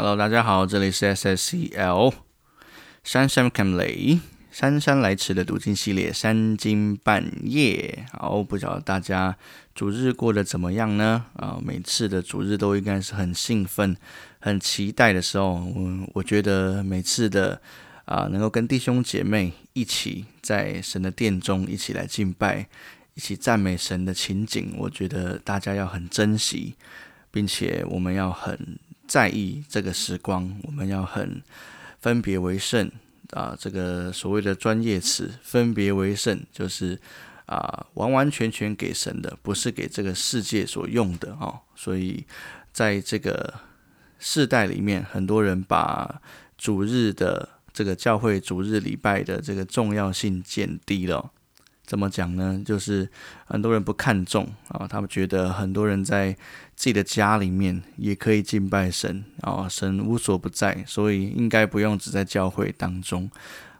Hello，大家好，这里是 SSCL 珊珊 c a m l y 姗姗来迟的读经系列三更半夜。好，不晓得大家主日过得怎么样呢？啊，每次的主日都应该是很兴奋、很期待的时候。我我觉得每次的啊，能够跟弟兄姐妹一起在神的殿中一起来敬拜、一起赞美神的情景，我觉得大家要很珍惜，并且我们要很。在意这个时光，我们要很分别为圣啊！这个所谓的专业词“分别为圣”，就是啊，完完全全给神的，不是给这个世界所用的哦。所以，在这个世代里面，很多人把主日的这个教会主日礼拜的这个重要性减低了。怎么讲呢？就是很多人不看重啊，他们觉得很多人在自己的家里面也可以敬拜神啊，神无所不在，所以应该不用只在教会当中。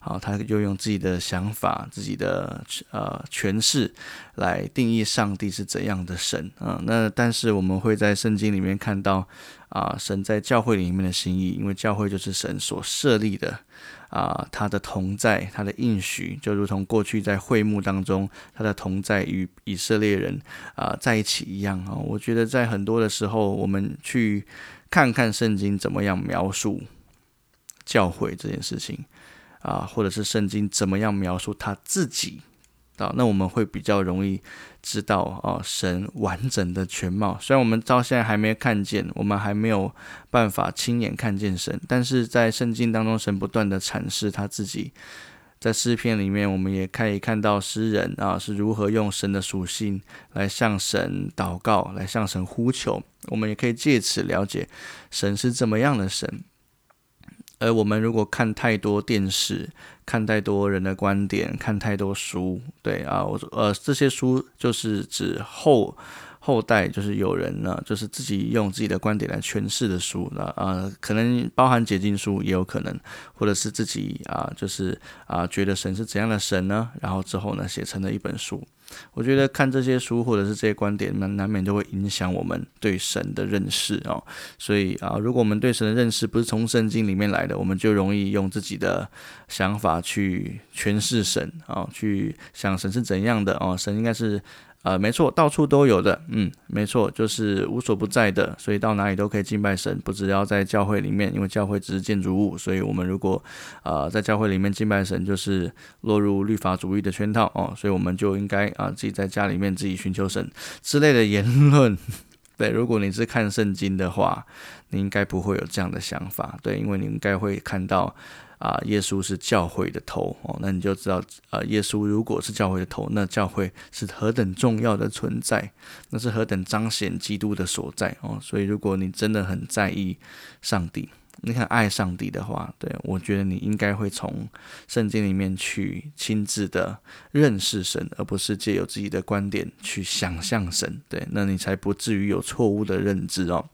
好，他就用自己的想法、自己的呃诠释来定义上帝是怎样的神啊。那但是我们会在圣经里面看到啊，神在教会里面的心意，因为教会就是神所设立的。啊，他的同在，他的应许，就如同过去在会幕当中，他的同在与以色列人啊在一起一样啊。我觉得在很多的时候，我们去看看圣经怎么样描述教会这件事情啊，或者是圣经怎么样描述他自己。啊，那我们会比较容易知道啊，神完整的全貌。虽然我们到现在还没看见，我们还没有办法亲眼看见神，但是在圣经当中，神不断的阐释他自己。在诗篇里面，我们也可以看到诗人啊是如何用神的属性来向神祷告，来向神呼求。我们也可以借此了解神是怎么样的神。而我们如果看太多电视，看太多人的观点，看太多书，对啊，我呃这些书就是指后后代，就是有人呢，就是自己用自己的观点来诠释的书，那呃可能包含解经书也有可能，或者是自己啊就是啊觉得神是怎样的神呢？然后之后呢写成了一本书。我觉得看这些书或者是这些观点，难难免都会影响我们对神的认识哦。所以啊，如果我们对神的认识不是从圣经里面来的，我们就容易用自己的想法去诠释神啊，去想神是怎样的哦。神应该是。呃，没错，到处都有的，嗯，没错，就是无所不在的，所以到哪里都可以敬拜神，不只要在教会里面，因为教会只是建筑物，所以我们如果呃在教会里面敬拜神，就是落入律法主义的圈套哦，所以我们就应该啊自己在家里面自己寻求神之类的言论。对，如果你是看圣经的话，你应该不会有这样的想法，对，因为你应该会看到。啊，耶稣是教会的头哦，那你就知道，啊，耶稣如果是教会的头，那教会是何等重要的存在，那是何等彰显基督的所在哦。所以，如果你真的很在意上帝，你很爱上帝的话，对我觉得你应该会从圣经里面去亲自的认识神，而不是借由自己的观点去想象神，对，那你才不至于有错误的认知哦。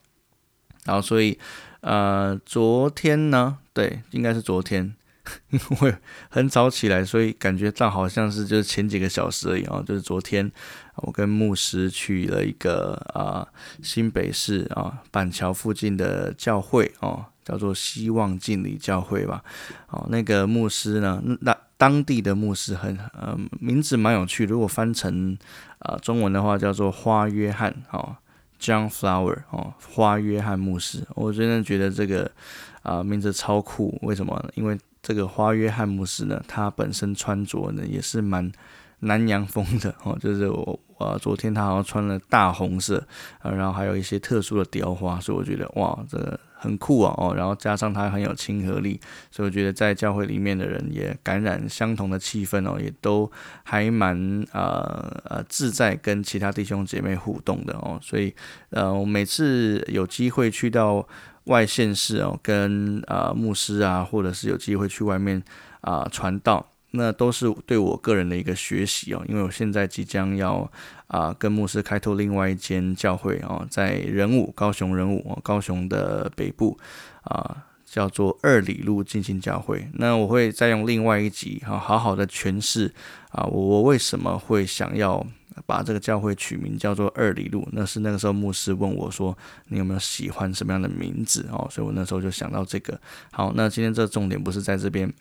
然后，所以。呃，昨天呢？对，应该是昨天，因为很早起来，所以感觉到好像是就是前几个小时而已啊。就是昨天，我跟牧师去了一个啊新北市啊板桥附近的教会哦，叫做希望敬礼教会吧。哦，那个牧师呢，那当地的牧师很呃名字蛮有趣，如果翻成啊中文的话，叫做花约翰哦。John Flower 哦，花约翰牧师，我真的觉得这个啊名字超酷。为什么？因为这个花约翰牧师呢，他本身穿着呢也是蛮南洋风的哦，就是我啊昨天他好像穿了大红色啊，然后还有一些特殊的雕花，所以我觉得哇，这个。很酷啊哦，然后加上他很有亲和力，所以我觉得在教会里面的人也感染相同的气氛哦，也都还蛮呃呃自在跟其他弟兄姐妹互动的哦，所以呃我每次有机会去到外县市哦，跟啊牧师啊，或者是有机会去外面啊传道。那都是对我个人的一个学习哦，因为我现在即将要啊跟牧师开拓另外一间教会哦，在仁武高雄仁武高雄的北部啊，叫做二里路进行教会。那我会再用另外一集哈，好好的诠释啊，我为什么会想要把这个教会取名叫做二里路。那是那个时候牧师问我说：“你有没有喜欢什么样的名字？”哦，所以我那时候就想到这个。好，那今天这重点不是在这边。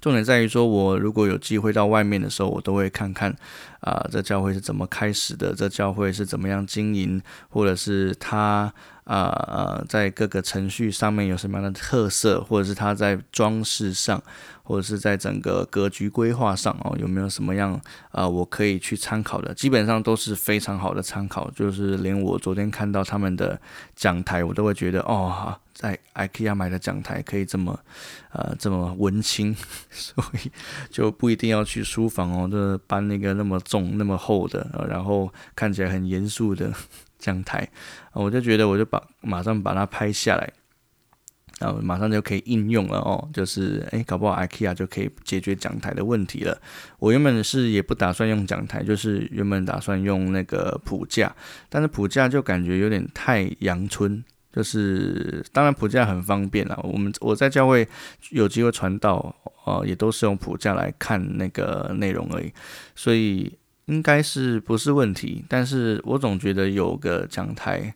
重点在于说，我如果有机会到外面的时候，我都会看看，啊，这教会是怎么开始的，这教会是怎么样经营，或者是他啊呃，在各个程序上面有什么样的特色，或者是他在装饰上，或者是在整个格局规划上哦，有没有什么样啊，我可以去参考的，基本上都是非常好的参考，就是连我昨天看到他们的讲台，我都会觉得哦。在 IKEA 买的讲台可以这么，呃，这么文青，所以就不一定要去书房哦，就搬那个那么重、那么厚的，然后看起来很严肃的 讲台，我就觉得我就把马上把它拍下来，然后马上就可以应用了哦，就是诶，搞不好 IKEA 就可以解决讲台的问题了。我原本是也不打算用讲台，就是原本打算用那个普架，但是普架就感觉有点太阳春。就是当然，谱架很方便啦。我们我在教会有机会传道，呃，也都是用谱架来看那个内容而已，所以应该是不是问题。但是我总觉得有个讲台，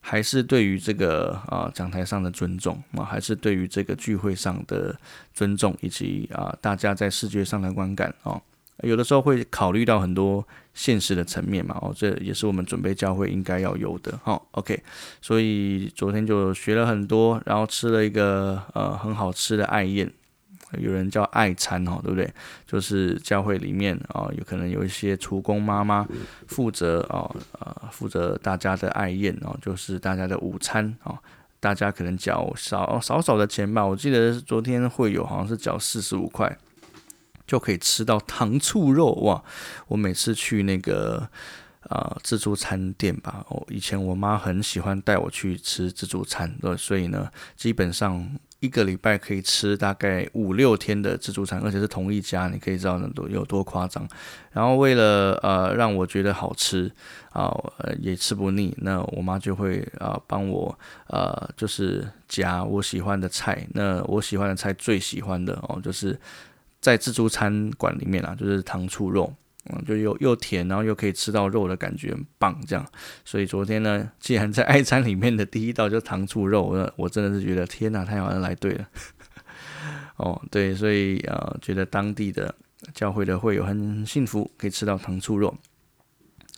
还是对于这个啊讲台上的尊重啊，还是对于这个聚会上的尊重，以及啊大家在视觉上的观感啊。有的时候会考虑到很多现实的层面嘛，哦，这也是我们准备教会应该要有的，哈，OK，所以昨天就学了很多，然后吃了一个呃很好吃的爱宴，有人叫爱餐哦，对不对？就是教会里面啊，有可能有一些厨工妈妈负责啊，呃，负责大家的爱宴哦，就是大家的午餐哦，大家可能缴少少少的钱吧，我记得昨天会有好像是缴四十五块。就可以吃到糖醋肉哇！我每次去那个啊自助餐店吧，哦，以前我妈很喜欢带我去吃自助餐，所以呢，基本上一个礼拜可以吃大概五六天的自助餐，而且是同一家，你可以知道那多有多夸张。然后为了呃让我觉得好吃啊，呃也吃不腻，那我妈就会啊帮我呃就是夹我喜欢的菜。那我喜欢的菜最喜欢的哦就是。在自助餐馆里面啊，就是糖醋肉，嗯，就又又甜，然后又可以吃到肉的感觉，很棒。这样，所以昨天呢，既然在爱餐里面的第一道就是糖醋肉，我我真的是觉得天哪，太好像来对了。哦，对，所以呃，觉得当地的教会的会友很幸福，可以吃到糖醋肉。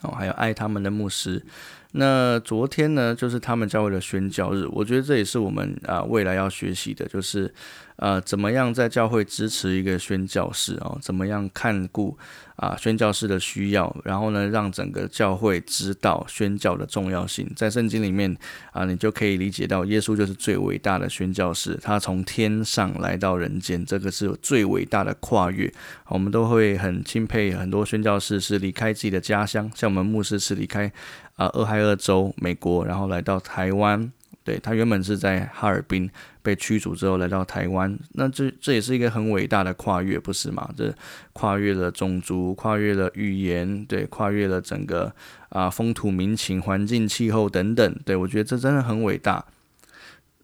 哦，还有爱他们的牧师。那昨天呢，就是他们教会的宣教日，我觉得这也是我们啊未来要学习的，就是呃怎么样在教会支持一个宣教士哦，怎么样看顾啊宣教士的需要，然后呢让整个教会知道宣教的重要性。在圣经里面啊，你就可以理解到耶稣就是最伟大的宣教士，他从天上来到人间，这个是最伟大的跨越。我们都会很钦佩很多宣教士是离开自己的家乡，像我们牧师是离开。啊，俄亥俄州，美国，然后来到台湾。对他原本是在哈尔滨被驱逐之后来到台湾，那这这也是一个很伟大的跨越，不是吗？这跨越了种族，跨越了语言，对，跨越了整个啊风土民情、环境、气候等等。对我觉得这真的很伟大。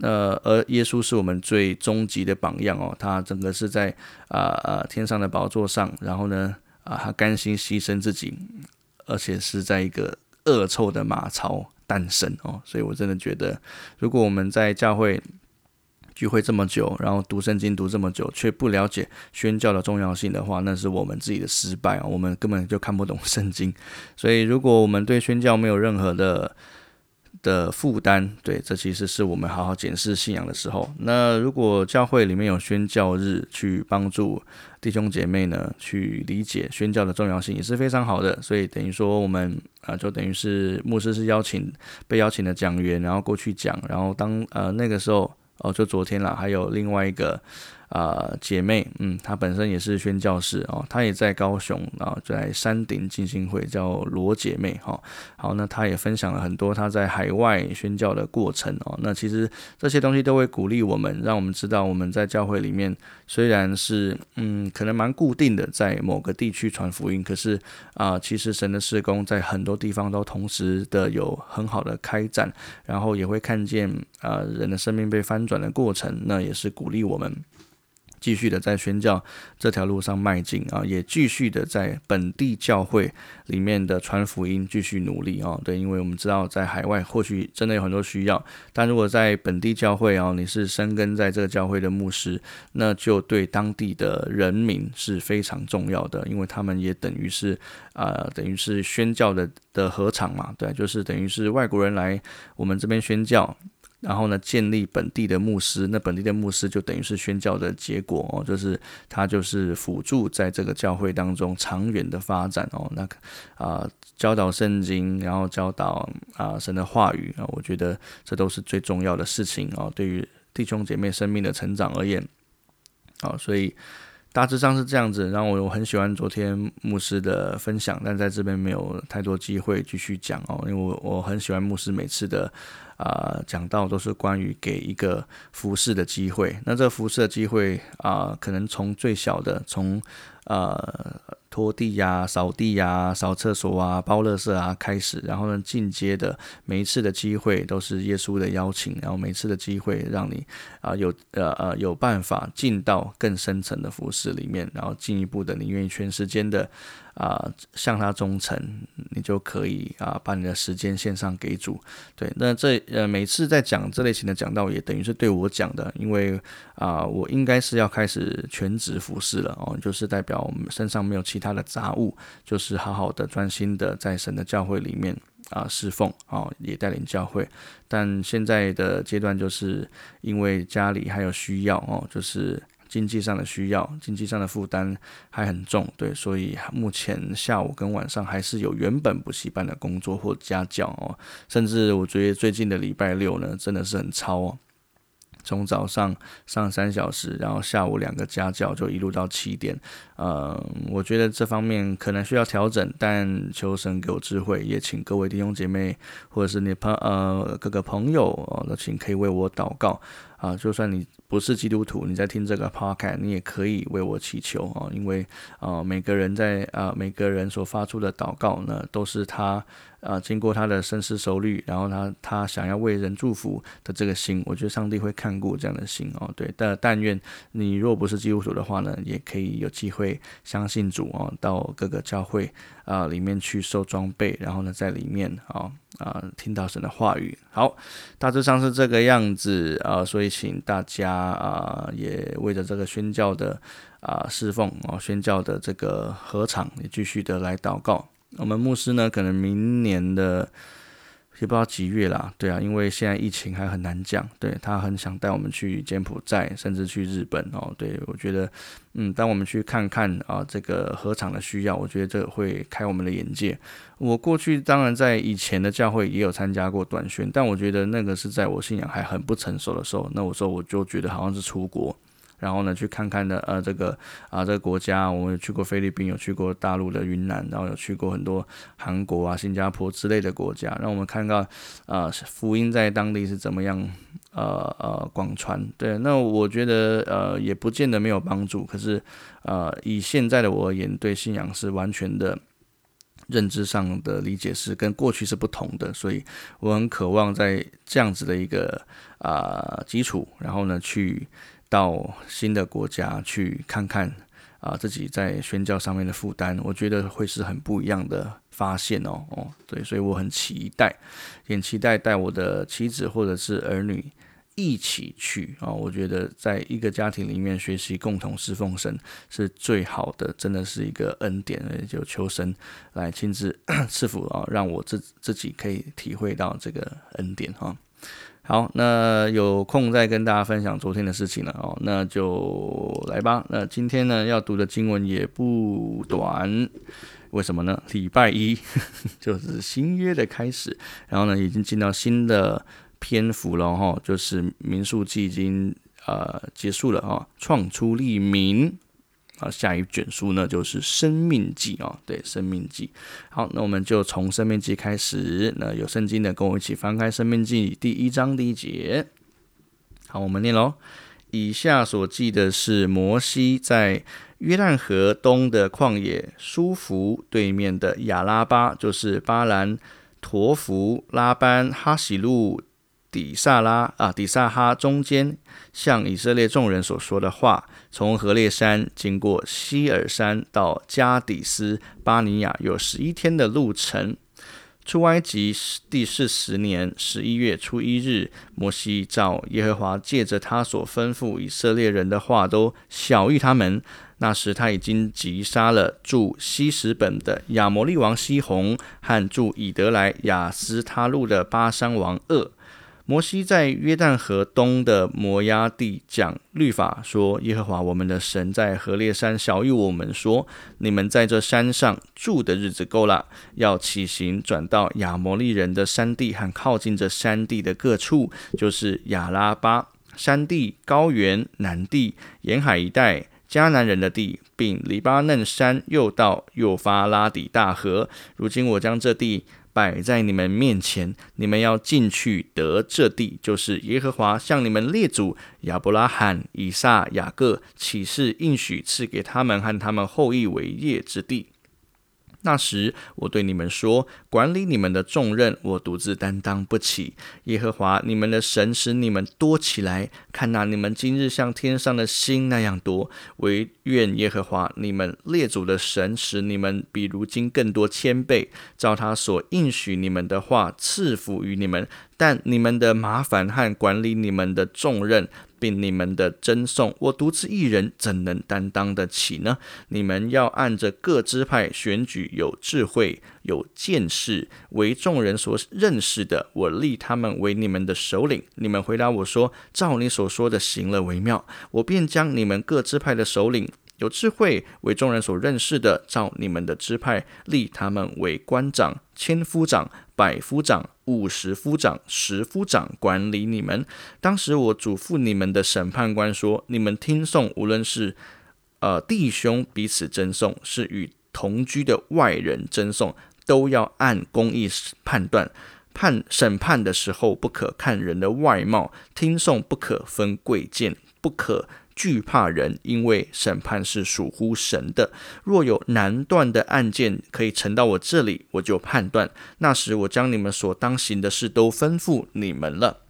呃，而耶稣是我们最终极的榜样哦，他整个是在啊啊天上的宝座上，然后呢啊他甘心牺牲自己，而且是在一个。恶臭的马槽诞生哦，所以我真的觉得，如果我们在教会聚会这么久，然后读圣经读这么久，却不了解宣教的重要性的话，那是我们自己的失败啊！我们根本就看不懂圣经。所以，如果我们对宣教没有任何的，的负担，对，这其实是我们好好检视信仰的时候。那如果教会里面有宣教日，去帮助弟兄姐妹呢，去理解宣教的重要性，也是非常好的。所以等于说，我们啊，就等于是牧师是邀请被邀请的讲员，然后过去讲，然后当呃那个时候哦，就昨天了，还有另外一个。啊，姐妹，嗯，她本身也是宣教士哦，她也在高雄啊，在山顶进行会，叫罗姐妹哈。好，那她也分享了很多她在海外宣教的过程哦。那其实这些东西都会鼓励我们，让我们知道我们在教会里面虽然是嗯，可能蛮固定的在某个地区传福音，可是啊，其实神的施工在很多地方都同时的有很好的开展，然后也会看见啊人的生命被翻转的过程，那也是鼓励我们。继续的在宣教这条路上迈进啊，也继续的在本地教会里面的传福音继续努力啊。对，因为我们知道在海外或许真的有很多需要，但如果在本地教会啊，你是生根在这个教会的牧师，那就对当地的人民是非常重要的，因为他们也等于是啊，等于是宣教的的合场嘛，对，就是等于是外国人来我们这边宣教。然后呢，建立本地的牧师，那本地的牧师就等于是宣教的结果哦，就是他就是辅助在这个教会当中长远的发展哦。那啊，教导圣经，然后教导啊神的话语啊，我觉得这都是最重要的事情哦。对于弟兄姐妹生命的成长而言，好，所以大致上是这样子。然后我我很喜欢昨天牧师的分享，但在这边没有太多机会继续讲哦，因为我我很喜欢牧师每次的。啊，讲到都是关于给一个服侍的机会。那这服侍的机会啊，可能从最小的，从呃拖地呀、扫地呀、扫厕所啊、包垃圾啊开始，然后呢进阶的每一次的机会都是耶稣的邀请，然后每次的机会让你啊有呃呃有办法进到更深层的服饰里面，然后进一步的你愿意全时间的。啊，向他忠诚，你就可以啊，把你的时间线上给主。对，那这呃，每次在讲这类型的讲道，也等于是对我讲的，因为啊，我应该是要开始全职服侍了哦，就是代表我们身上没有其他的杂物，就是好好的专心的在神的教会里面啊侍奉啊，也带领教会。但现在的阶段，就是因为家里还有需要哦，就是。经济上的需要，经济上的负担还很重，对，所以目前下午跟晚上还是有原本补习班的工作或家教哦，甚至我觉得最近的礼拜六呢，真的是很超哦，从早上上三小时，然后下午两个家教，就一路到七点，呃，我觉得这方面可能需要调整，但求神给我智慧，也请各位弟兄姐妹或者是你朋呃各个朋友哦，那请可以为我祷告。啊，就算你。不是基督徒，你在听这个 podcast，你也可以为我祈求啊，因为啊，每个人在啊，每个人所发出的祷告呢，都是他。啊，经过他的深思熟虑，然后他他想要为人祝福的这个心，我觉得上帝会看顾这样的心哦。对，但但愿你若不是基督徒的话呢，也可以有机会相信主哦，到各个教会啊里面去收装备，然后呢在里面啊啊听到神的话语。好，大致上是这个样子啊，所以请大家啊也为着这个宣教的啊侍奉啊，宣教的这个合场也继续的来祷告。我们牧师呢，可能明年的也不知道几月啦，对啊，因为现在疫情还很难讲，对他很想带我们去柬埔寨，甚至去日本哦。对我觉得，嗯，当我们去看看啊，这个合场的需要，我觉得这会开我们的眼界。我过去当然在以前的教会也有参加过短宣，但我觉得那个是在我信仰还很不成熟的时候，那我说我就觉得好像是出国。然后呢，去看看的，呃，这个啊，这个国家，我们有去过菲律宾，有去过大陆的云南，然后有去过很多韩国啊、新加坡之类的国家，让我们看到，啊，福音在当地是怎么样，呃呃，广传。对，那我觉得，呃，也不见得没有帮助。可是，呃，以现在的我而言，对信仰是完全的认知上的理解是跟过去是不同的，所以我很渴望在这样子的一个啊基础，然后呢去。到新的国家去看看啊，自己在宣教上面的负担，我觉得会是很不一样的发现哦哦，对，所以我很期待，很期待带我的妻子或者是儿女一起去啊。我觉得在一个家庭里面学习共同侍奉神是最好的，真的是一个恩典，就求神来亲自 赐福啊，让我自自己可以体会到这个恩典哈。好，那有空再跟大家分享昨天的事情了哦，那就来吧。那今天呢要读的经文也不短，为什么呢？礼拜一 就是新约的开始，然后呢已经进到新的篇幅了哈，就是民数记已经呃结束了哈，创出立民。啊，下一卷书呢就是《生命记》啊，对，《生命记》。好，那我们就从《生命记》开始。那有圣经的，跟我一起翻开《生命记》第一章第一节。好，我们念喽。以下所记的是摩西在约旦河东的旷野舒服对面的亚拉巴，就是巴兰、陀弗、拉班、哈喜路。底萨拉啊，底萨哈中间，向以色列众人所说的话，从何烈山经过希尔山到加底斯巴尼亚，有十一天的路程。出埃及第四十年十一月初一日，摩西照耶和华借着他所吩咐以色列人的话，都晓谕他们。那时他已经击杀了驻西什本的亚摩利王西宏和驻以德来亚斯他路的巴山王鄂。摩西在约旦河东的摩押地讲律法，说：耶和华我们的神在何烈山晓谕我们说，你们在这山上住的日子够了，要起行转到亚摩利人的山地和靠近这山地的各处，就是亚拉巴山地、高原、南地、沿海一带。迦南人的地，并黎巴嫩山，又到幼发拉底大河。如今我将这地摆在你们面前，你们要进去得这地，就是耶和华向你们列祖亚伯拉罕、以撒、雅各起誓应许赐给他们和他们后裔为业之地。那时，我对你们说：管理你们的重任，我独自担当不起。耶和华你们的神使你们多起来，看那你们今日像天上的星那样多。唯愿耶和华你们列祖的神使你们比如今更多千倍，照他所应许你们的话赐福于你们。但你们的麻烦和管理你们的重任。并你们的赠送，我独自一人怎能担当得起呢？你们要按着各支派选举有智慧、有见识、为众人所认识的，我立他们为你们的首领。你们回答我说：照你所说的行了为妙。我便将你们各支派的首领。有智慧为众人所认识的，照你们的支派立他们为官长、千夫长、百夫长、五十夫长、十夫长，管理你们。当时我嘱咐你们的审判官说：你们听讼，无论是呃弟兄彼此争讼，是与同居的外人争讼，都要按公义判断。判审判的时候，不可看人的外貌；听讼不可分贵贱，不可。惧怕人，因为审判是属乎神的。若有难断的案件可以呈到我这里，我就判断。那时我将你们所当行的事都吩咐你们了。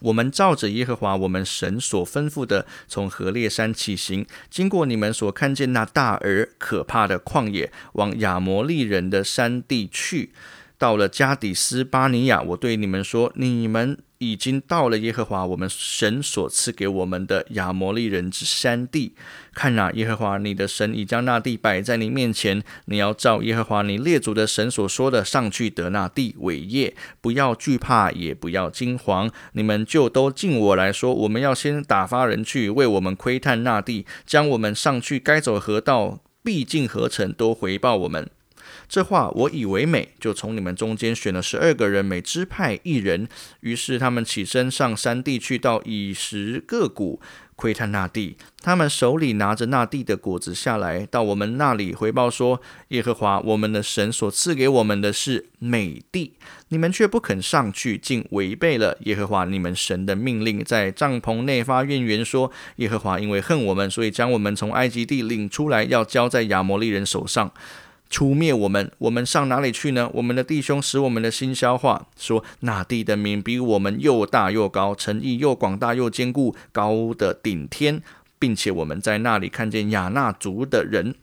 我们照着耶和华我们神所吩咐的，从何烈山起行，经过你们所看见那大而可怕的旷野，往亚摩利人的山地去。到了加底斯巴尼亚，我对你们说：你们。已经到了耶和华我们神所赐给我们的亚摩利人之山地。看哪，耶和华你的神已将那地摆在你面前，你要照耶和华你列祖的神所说的上去得那地伟业，不要惧怕，也不要惊惶。你们就都敬我来说，我们要先打发人去为我们窥探那地，将我们上去该走河道、必进河城都回报我们。这话我以为美，就从你们中间选了十二个人，每支派一人。于是他们起身上山地去，到以十个谷窥探那地。他们手里拿着那地的果子下来，到我们那里回报说：耶和华我们的神所赐给我们的是美地，你们却不肯上去，竟违背了耶和华你们神的命令，在帐篷内发怨言说：耶和华因为恨我们，所以将我们从埃及地领出来，要交在亚摩利人手上。出灭我们，我们上哪里去呢？我们的弟兄使我们的心消化，说那地的名比我们又大又高，诚意又广大又坚固，高的顶天，并且我们在那里看见亚纳族的人。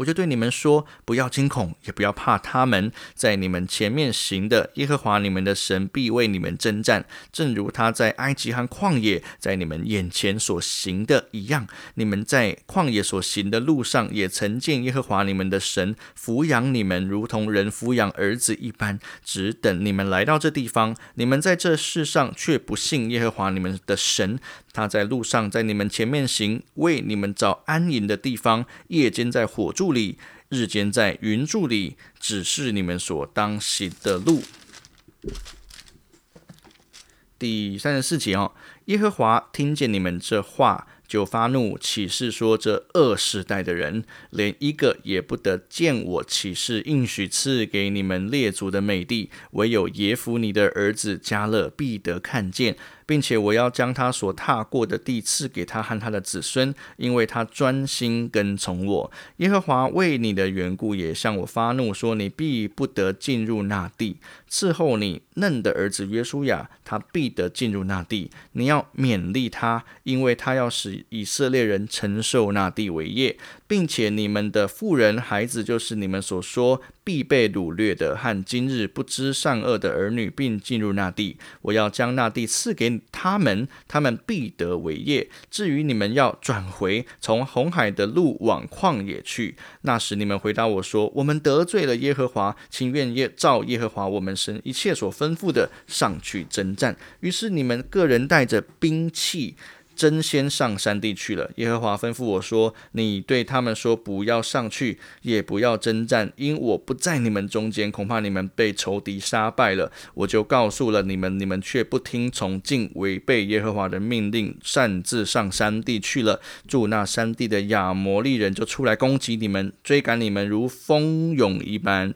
我就对你们说，不要惊恐，也不要怕他们，在你们前面行的耶和华你们的神必为你们征战，正如他在埃及和旷野在你们眼前所行的一样。你们在旷野所行的路上，也曾见耶和华你们的神抚养你们，如同人抚养儿子一般，只等你们来到这地方。你们在这世上却不信耶和华你们的神。他在路上，在你们前面行，为你们找安营的地方；夜间在火柱里，日间在云柱里，指示你们所当行的路。第三十四节哦，耶和华听见你们这话。就发怒，起誓说：这二世代的人，连一个也不得见我起誓应许赐给你们列祖的美地，唯有耶夫尼的儿子加勒必得看见。并且我要将他所踏过的地赐给他和他的子孙，因为他专心跟从我。耶和华为你的缘故也向我发怒，说你必不得进入那地。伺候你嫩的儿子约书亚，他必得进入那地。你要勉励他，因为他要使以色列人承受那地为业，并且你们的妇人孩子，就是你们所说必被掳掠的，和今日不知善恶的儿女，并进入那地。我要将那地赐给。他们，他们必得为业。至于你们要转回从红海的路往旷野去，那时你们回答我说：我们得罪了耶和华，请愿耶照耶和华我们神一切所吩咐的上去征战。于是你们个人带着兵器。真先上山地去了。耶和华吩咐我说：“你对他们说，不要上去，也不要征战，因我不在你们中间，恐怕你们被仇敌杀败了。”我就告诉了你们，你们却不听从，竟违背耶和华的命令，擅自上山地去了。住那山地的亚摩利人就出来攻击你们，追赶你们如蜂蛹一般。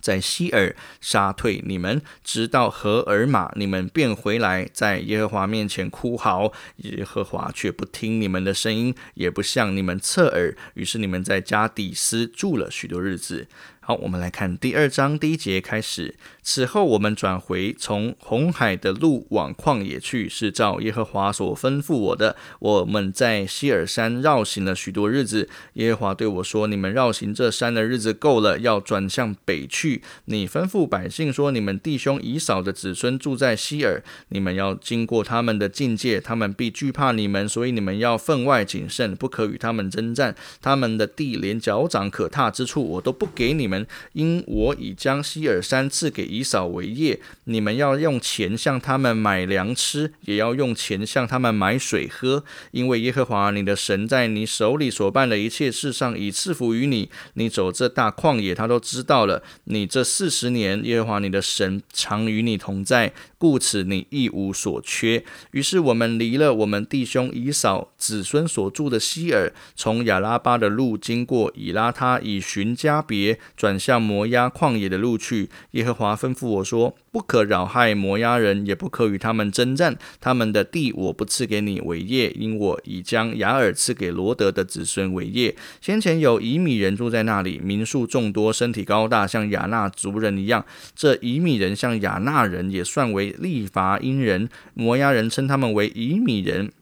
在希尔杀退你们，直到荷尔玛，你们便回来，在耶和华面前哭嚎。耶和华却不听你们的声音，也不向你们侧耳。于是你们在加底斯住了许多日子。好，我们来看第二章第一节开始。此后，我们转回从红海的路往旷野去，是照耶和华所吩咐我的。我们在希尔山绕行了许多日子。耶和华对我说：“你们绕行这山的日子够了，要转向北去。你吩咐百姓说：你们弟兄以扫的子孙住在希尔，你们要经过他们的境界，他们必惧怕你们，所以你们要分外谨慎，不可与他们征战。他们的地连脚掌可踏之处，我都不给你们。”因我已将希尔山赐给以扫为业，你们要用钱向他们买粮吃，也要用钱向他们买水喝。因为耶和华你的神在你手里所办的一切事上已赐福于你，你走这大旷野，他都知道了。你这四十年，耶和华你的神常与你同在，故此你一无所缺。于是我们离了我们弟兄以扫子孙所住的希尔，从亚拉巴的路经过以拉他，以寻加别转。转向摩押旷野的路去。耶和华吩咐我说：“不可扰害摩押人，也不可与他们征战。他们的地我不赐给你为业，因我已将雅尔赐给罗德的子孙为业。先前有以米人住在那里，民数众多，身体高大，像亚纳族人一样。这以米人像亚纳人，也算为利伐因人。摩押人称他们为以米人。”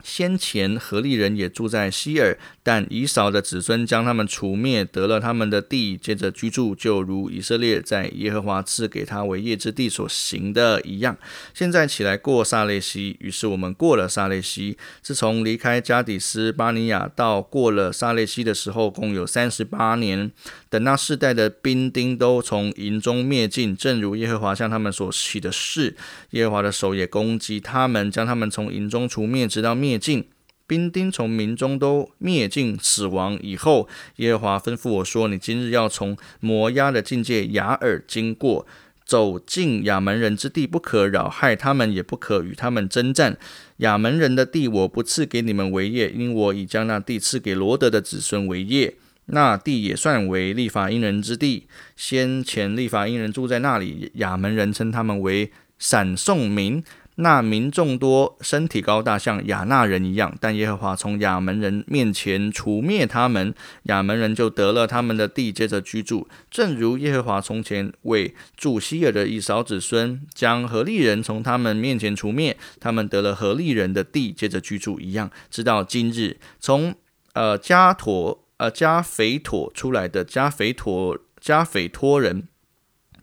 先前何利人也住在希尔，但以扫的子孙将他们除灭，得了他们的地，接着居住，就如以色列在耶和华赐给他为业之地所行的一样。现在起来过撒列西，于是我们过了撒列西。自从离开加底斯巴尼亚到过了撒列西的时候，共有三十八年。等那世代的兵丁都从营中灭尽，正如耶和华向他们所起的誓，耶和华的手也攻击他们，将他们从营中除灭，直到。灭尽兵丁从民中都灭尽死亡以后，耶和华吩咐我说：“你今日要从摩押的境界雅尔经过，走进亚门人之地，不可扰害他们，也不可与他们征战。亚门人的地我不赐给你们为业，因我已将那地赐给罗德的子孙为业。那地也算为利法因人之地。先前利法因人住在那里，亚门人称他们为闪送民。”那民众多，身体高大，像亚纳人一样。但耶和华从亚门人面前除灭他们，亚门人就得了他们的地，接着居住。正如耶和华从前为住希尔的以扫子孙，将何利人从他们面前除灭，他们得了何利人的地，接着居住一样。直到今日，从呃加陀呃加肥妥出来的加肥妥加斐托人。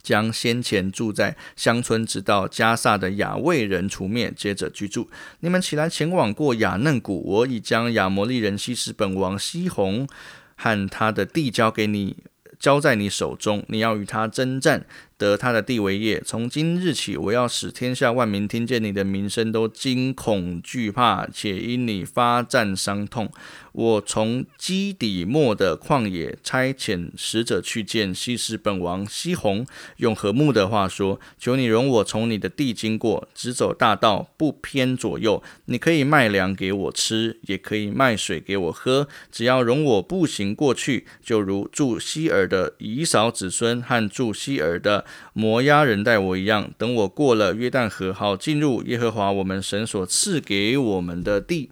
将先前住在乡村直到加萨的亚卫人除灭，接着居住。你们起来前往过亚嫩谷，我已将亚摩利人西施本王西宏和他的地交给你，交在你手中。你要与他征战，得他的地为业。从今日起，我要使天下万民听见你的名声，都惊恐惧怕，且因你发战伤痛。我从基底末的旷野差遣使者去见西施本王西宏，用和睦的话说：“求你容我从你的地经过，直走大道，不偏左右。你可以卖粮给我吃，也可以卖水给我喝，只要容我步行过去，就如住希尔的以扫子孙和住希尔的摩押人待我一样。等我过了约旦河，好进入耶和华我们神所赐给我们的地。”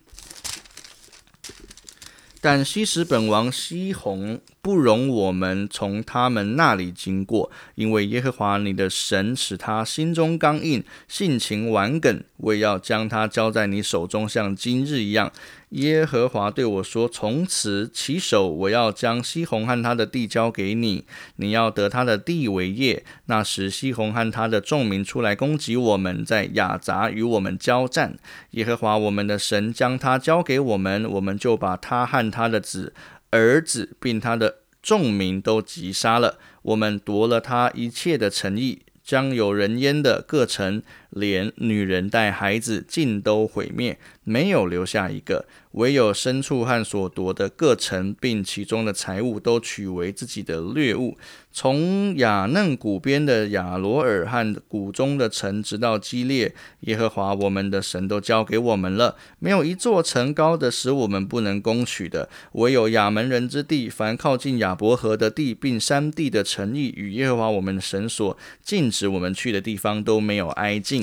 但昔时本王西红不容我们从他们那里经过，因为耶和华你的神使他心中刚硬，性情顽梗，为要将他交在你手中，像今日一样。耶和华对我说：“从此起手，我要将西宏和他的地交给你，你要得他的地为业。那时，西宏和他的众民出来攻击我们，在亚杂与我们交战。耶和华我们的神将他交给我们，我们就把他和他的子、儿子，并他的众民都击杀了。我们夺了他一切的诚意，将有人烟的各城，连女人带孩子，尽都毁灭，没有留下一个。”唯有牲畜和所夺的各城，并其中的财物，都取为自己的掠物。从雅嫩谷边的雅罗尔和谷中的城，直到基列，耶和华我们的神都交给我们了。没有一座城高的，使我们不能攻取的。唯有亚门人之地，凡靠近亚伯河的地，并山地的城邑，与耶和华我们的神所禁止我们去的地方，都没有挨近。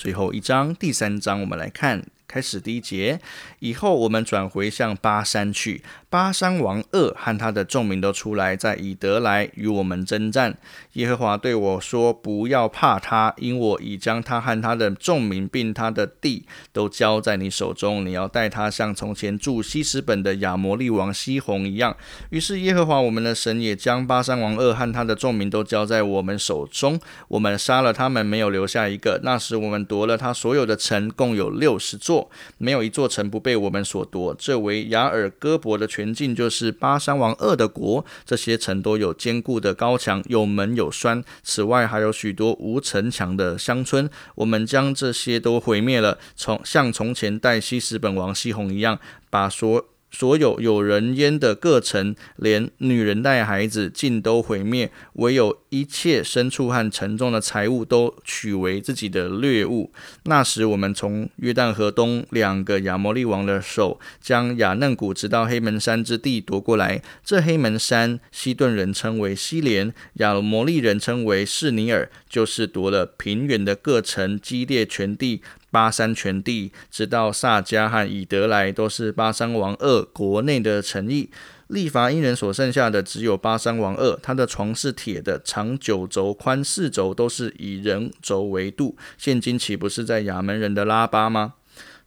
最后一章，第三章，我们来看。开始第一节以后，我们转回向巴山去。巴山王二和他的众民都出来，在以德来与我们征战。耶和华对我说：“不要怕他，因我已将他和他的众民，并他的地都交在你手中。你要带他像从前住西斯本的亚摩利王西宏一样。”于是耶和华我们的神也将巴山王二和他的众民都交在我们手中。我们杀了他们，没有留下一个。那时我们夺了他所有的城，共有六十座，没有一座城不被我们所夺。这为雅尔戈伯的全境就是巴山王二的国，这些城都有坚固的高墙，有门有栓。此外，还有许多无城墙的乡村。我们将这些都毁灭了，从像从前代西斯本王西红一样，把所。所有有人烟的各城，连女人带孩子，尽都毁灭；唯有一切牲畜和沉重的财物，都取为自己的掠物。那时，我们从约旦河东两个亚摩利王的手，将亚嫩谷直到黑门山之地夺过来。这黑门山，西顿人称为西连，亚摩利人称为士尼尔，就是夺了平原的各城，激烈全地。巴山全地，直到萨迦和以德莱，都是巴山王二国内的诚意。利伐因人所剩下的只有巴山王二，他的床是铁的，长九轴，宽四轴，都是以人轴为度。现今岂不是在亚门人的拉巴吗？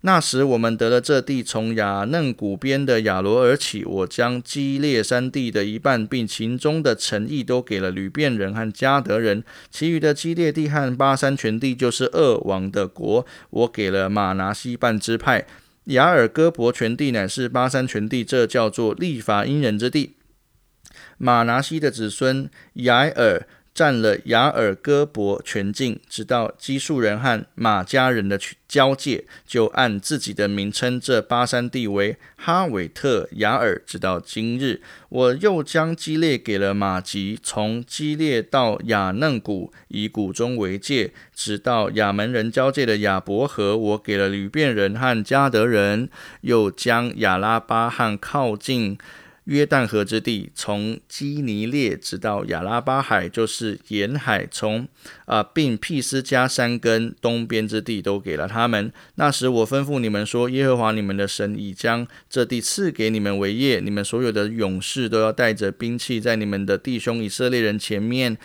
那时我们得了这地，从雅嫩谷边的雅罗尔起，我将基列山地的一半，并其中的诚意都给了吕遍人和加德人，其余的基列地和巴山全地，就是二王的国，我给了马拿西半支派。雅尔戈伯全地乃是巴山全地，这叫做立法因人之地。马拿西的子孙雅尔。占了雅尔戈伯全境，直到基述人和马家人的交界，就按自己的名称，这巴山地为哈韦特雅尔，直到今日。我又将基列给了马吉，从基列到雅嫩谷，以谷中为界，直到亚门人交界的亚伯河，我给了吕遍人和加德人，又将亚拉巴和靠近。约旦河之地，从基尼列直到亚拉巴海，就是沿海，从啊，并毗斯加山根东边之地，都给了他们。那时我吩咐你们说：耶和华你们的神已将这地赐给你们为业，你们所有的勇士都要带着兵器，在你们的弟兄以色列人前面，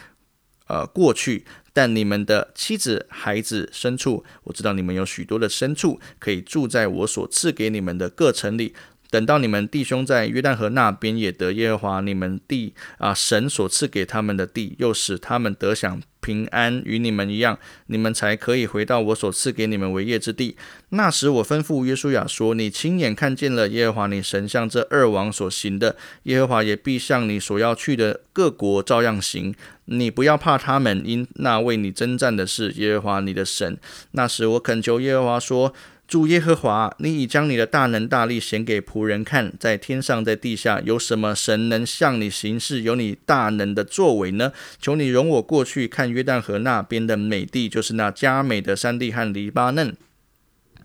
呃，过去。但你们的妻子、孩子、牲畜，我知道你们有许多的牲畜，可以住在我所赐给你们的各城里。等到你们弟兄在约旦河那边也得耶和华你们地啊神所赐给他们的地，又使他们得享。平安与你们一样，你们才可以回到我所赐给你们为业之地。那时我吩咐约书亚说：“你亲眼看见了耶和华你神像这二王所行的，耶和华也必向你所要去的各国照样行。你不要怕他们，因那为你征战的是耶和华你的神。”那时我恳求耶和华说。主耶和华，你已将你的大能大力显给仆人看，在天上，在地下，有什么神能向你行事，有你大能的作为呢？求你容我过去看约旦河那边的美地，就是那加美的山地和黎巴嫩。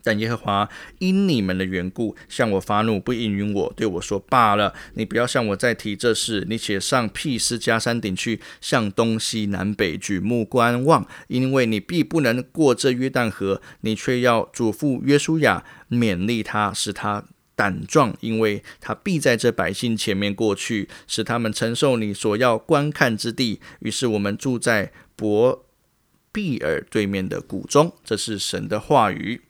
但耶和华因你们的缘故向我发怒，不应允我，对我说：“罢了，你不要向我再提这事。你且上辟斯加山顶去，向东西南北举目观望，因为你必不能过这约旦河。你却要嘱咐约书亚，勉励他，使他胆壮，因为他必在这百姓前面过去，使他们承受你所要观看之地。于是我们住在伯毕尔对面的谷中。这是神的话语。”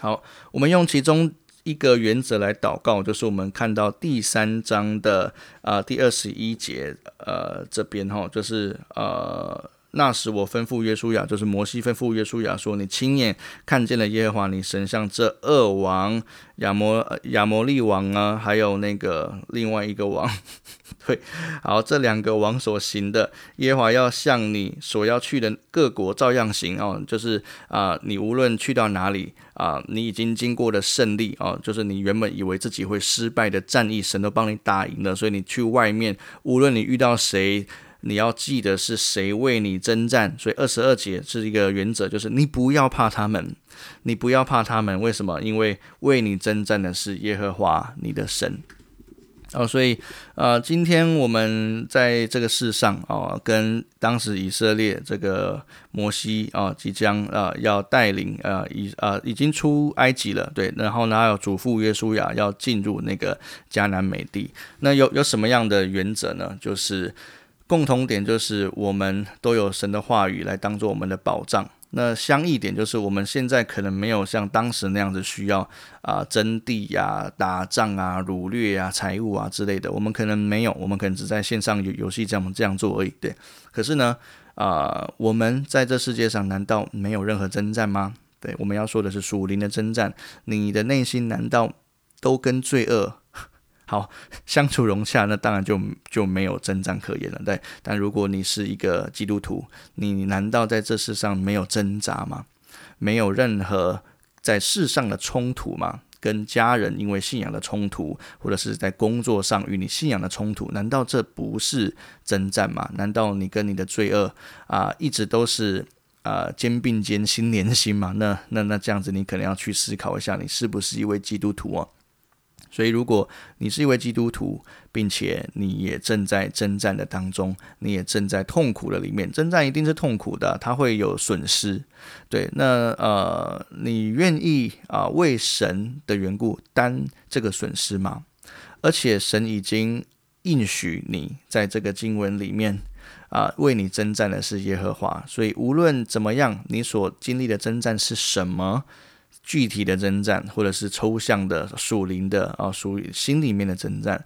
好，我们用其中一个原则来祷告，就是我们看到第三章的啊第二十一节，呃这边哈，就是呃。那时我吩咐约书亚，就是摩西吩咐约书亚说：“你亲眼看见了耶和华你神像这二王亚摩亚摩利王啊，还有那个另外一个王，对，好，这两个王所行的，耶和华要向你所要去的各国照样行哦，就是啊，你无论去到哪里啊，你已经经过了胜利啊，就是你原本以为自己会失败的战役，神都帮你打赢了，所以你去外面，无论你遇到谁。”你要记得是谁为你征战，所以二十二节是一个原则，就是你不要怕他们，你不要怕他们。为什么？因为为你征战的是耶和华你的神。哦，所以呃，今天我们在这个世上哦，跟当时以色列这个摩西啊，即将啊要带领啊已啊已经出埃及了，对，然后呢还有祖父约书亚要进入那个迦南美地，那有有什么样的原则呢？就是。共同点就是我们都有神的话语来当做我们的保障。那相异点就是我们现在可能没有像当时那样子需要啊征地呀、打仗啊、掳掠啊、财物啊之类的。我们可能没有，我们可能只在线上游游戏这样这样做而已。对，可是呢，啊，我们在这世界上难道没有任何征战吗？对，我们要说的是属灵的征战。你的内心难道都跟罪恶？好 相处融洽，那当然就就没有征战可言了。对，但如果你是一个基督徒，你难道在这世上没有挣扎吗？没有任何在世上的冲突吗？跟家人因为信仰的冲突，或者是在工作上与你信仰的冲突，难道这不是征战吗？难道你跟你的罪恶啊一直都是啊肩并肩心连心吗？那那那这样子，你可能要去思考一下，你是不是一位基督徒哦？所以，如果你是一位基督徒，并且你也正在征战的当中，你也正在痛苦的里面，征战一定是痛苦的，它会有损失。对，那呃，你愿意啊为神的缘故担这个损失吗？而且，神已经应许你，在这个经文里面啊，为你征战的是耶和华。所以，无论怎么样，你所经历的征战是什么？具体的征战，或者是抽象的属灵的啊，属于心里面的征战，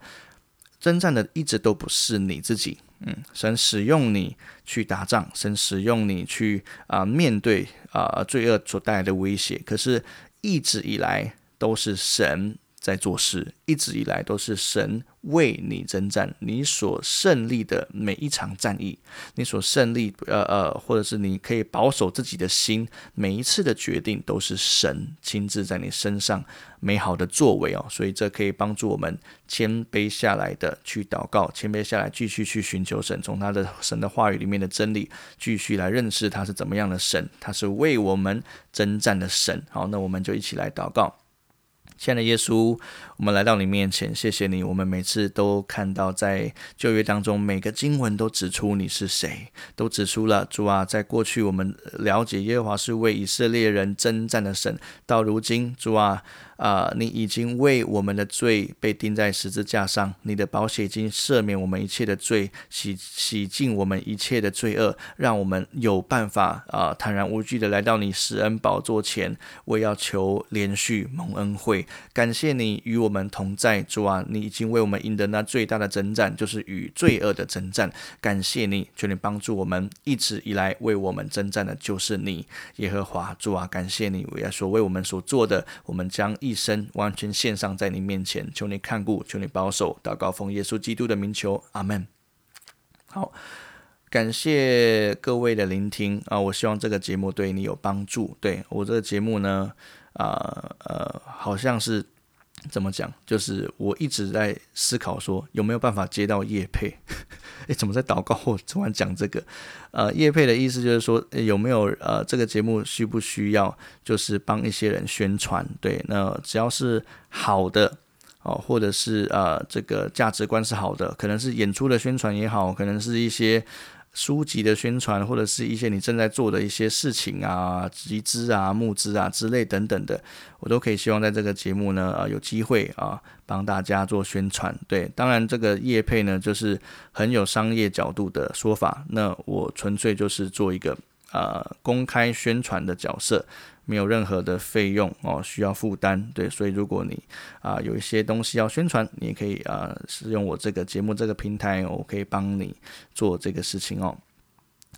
征战的一直都不是你自己，嗯，神使用你去打仗，神使用你去啊面对啊罪恶所带来的威胁，可是一直以来都是神。在做事，一直以来都是神为你征战，你所胜利的每一场战役，你所胜利，呃呃，或者是你可以保守自己的心，每一次的决定都是神亲自在你身上美好的作为哦，所以这可以帮助我们谦卑下来的去祷告，谦卑下来继续去寻求神，从他的神的话语里面的真理，继续来认识他是怎么样的神，他是为我们征战的神。好，那我们就一起来祷告。亲爱的耶稣，我们来到你面前，谢谢你。我们每次都看到在旧约当中，每个经文都指出你是谁，都指出了主啊。在过去，我们了解耶和华是为以色列人征战的神，到如今，主啊。啊！你已经为我们的罪被钉在十字架上，你的宝血已经赦免我们一切的罪，洗洗净我们一切的罪恶，让我们有办法啊坦然无惧的来到你施恩宝座前，为要求连续蒙恩惠。感谢你与我我们同在，主啊，你已经为我们赢得那最大的征战，就是与罪恶的征战。感谢你，求你帮助我们，一直以来为我们征战的就是你，耶和华。主啊，感谢你，为所为我们所做的，我们将一生完全献上在你面前，求你看顾，求你保守。祷告奉耶稣基督的名求，阿门。好。感谢各位的聆听啊！我希望这个节目对你有帮助。对我这个节目呢，啊呃，好像是怎么讲？就是我一直在思考说有没有办法接到叶配。诶，怎么在祷告我突然讲这个？呃，叶配的意思就是说有没有呃这个节目需不需要就是帮一些人宣传？对，那只要是好的哦，或者是呃这个价值观是好的，可能是演出的宣传也好，可能是一些。书籍的宣传，或者是一些你正在做的一些事情啊、集资啊、募资啊之类等等的，我都可以希望在这个节目呢，啊，有机会啊，帮大家做宣传。对，当然这个业配呢，就是很有商业角度的说法，那我纯粹就是做一个呃公开宣传的角色。没有任何的费用哦，需要负担对，所以如果你啊有一些东西要宣传，你也可以啊使用我这个节目这个平台，我可以帮你做这个事情哦。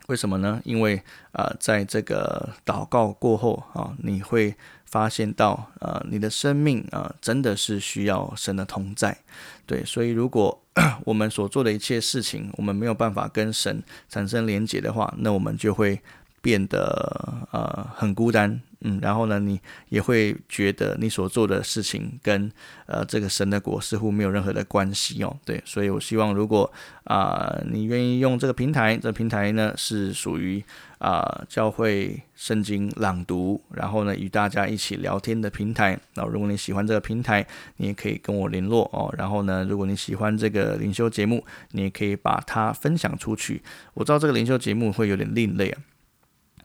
为什么呢？因为啊在这个祷告过后啊，你会发现到呃你的生命啊真的是需要神的同在，对，所以如果 我们所做的一切事情，我们没有办法跟神产生连结的话，那我们就会变得呃很孤单。嗯，然后呢，你也会觉得你所做的事情跟呃这个神的国似乎没有任何的关系哦。对，所以我希望如果啊你愿意用这个平台，这平台呢是属于啊教会圣经朗读，然后呢与大家一起聊天的平台。那如果你喜欢这个平台，你也可以跟我联络哦。然后呢，如果你喜欢这个灵修节目，你也可以把它分享出去。我知道这个灵修节目会有点另类啊。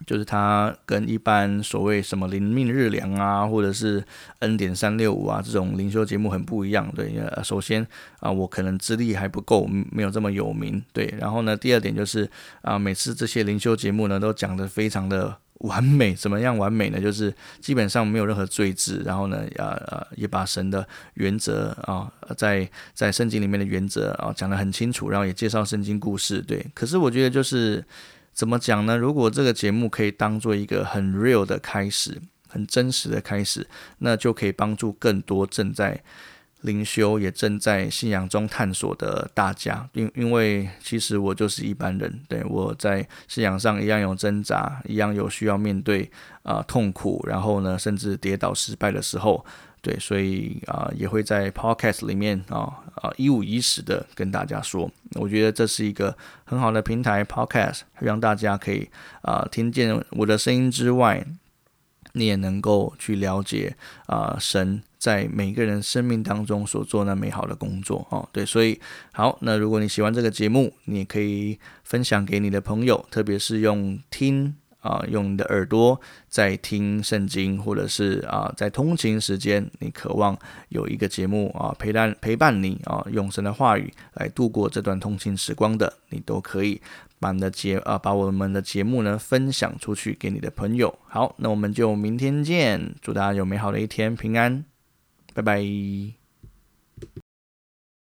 就是它跟一般所谓什么灵命日粮啊，或者是恩典三六五啊这种灵修节目很不一样。对，首先啊，我可能资历还不够，没有这么有名。对，然后呢，第二点就是啊，每次这些灵修节目呢，都讲得非常的完美。怎么样完美呢？就是基本上没有任何罪字，然后呢，呃呃，也把神的原则啊，在在圣经里面的原则啊讲得很清楚，然后也介绍圣经故事。对，可是我觉得就是。怎么讲呢？如果这个节目可以当做一个很 real 的开始，很真实的开始，那就可以帮助更多正在灵修也正在信仰中探索的大家。因因为其实我就是一般人，对我在信仰上一样有挣扎，一样有需要面对啊痛苦，然后呢，甚至跌倒失败的时候。对，所以啊，也会在 Podcast 里面啊啊一五一十的跟大家说，我觉得这是一个很好的平台，Podcast 让大家可以啊听见我的声音之外，你也能够去了解啊神在每个人生命当中所做那美好的工作哦。对，所以好，那如果你喜欢这个节目，你也可以分享给你的朋友，特别是用听。啊，用你的耳朵在听圣经，或者是啊，在通勤时间，你渴望有一个节目啊陪伴陪伴你啊，用神的话语来度过这段通勤时光的，你都可以把你的节啊，把我们的节目呢分享出去给你的朋友。好，那我们就明天见，祝大家有美好的一天，平安，拜拜。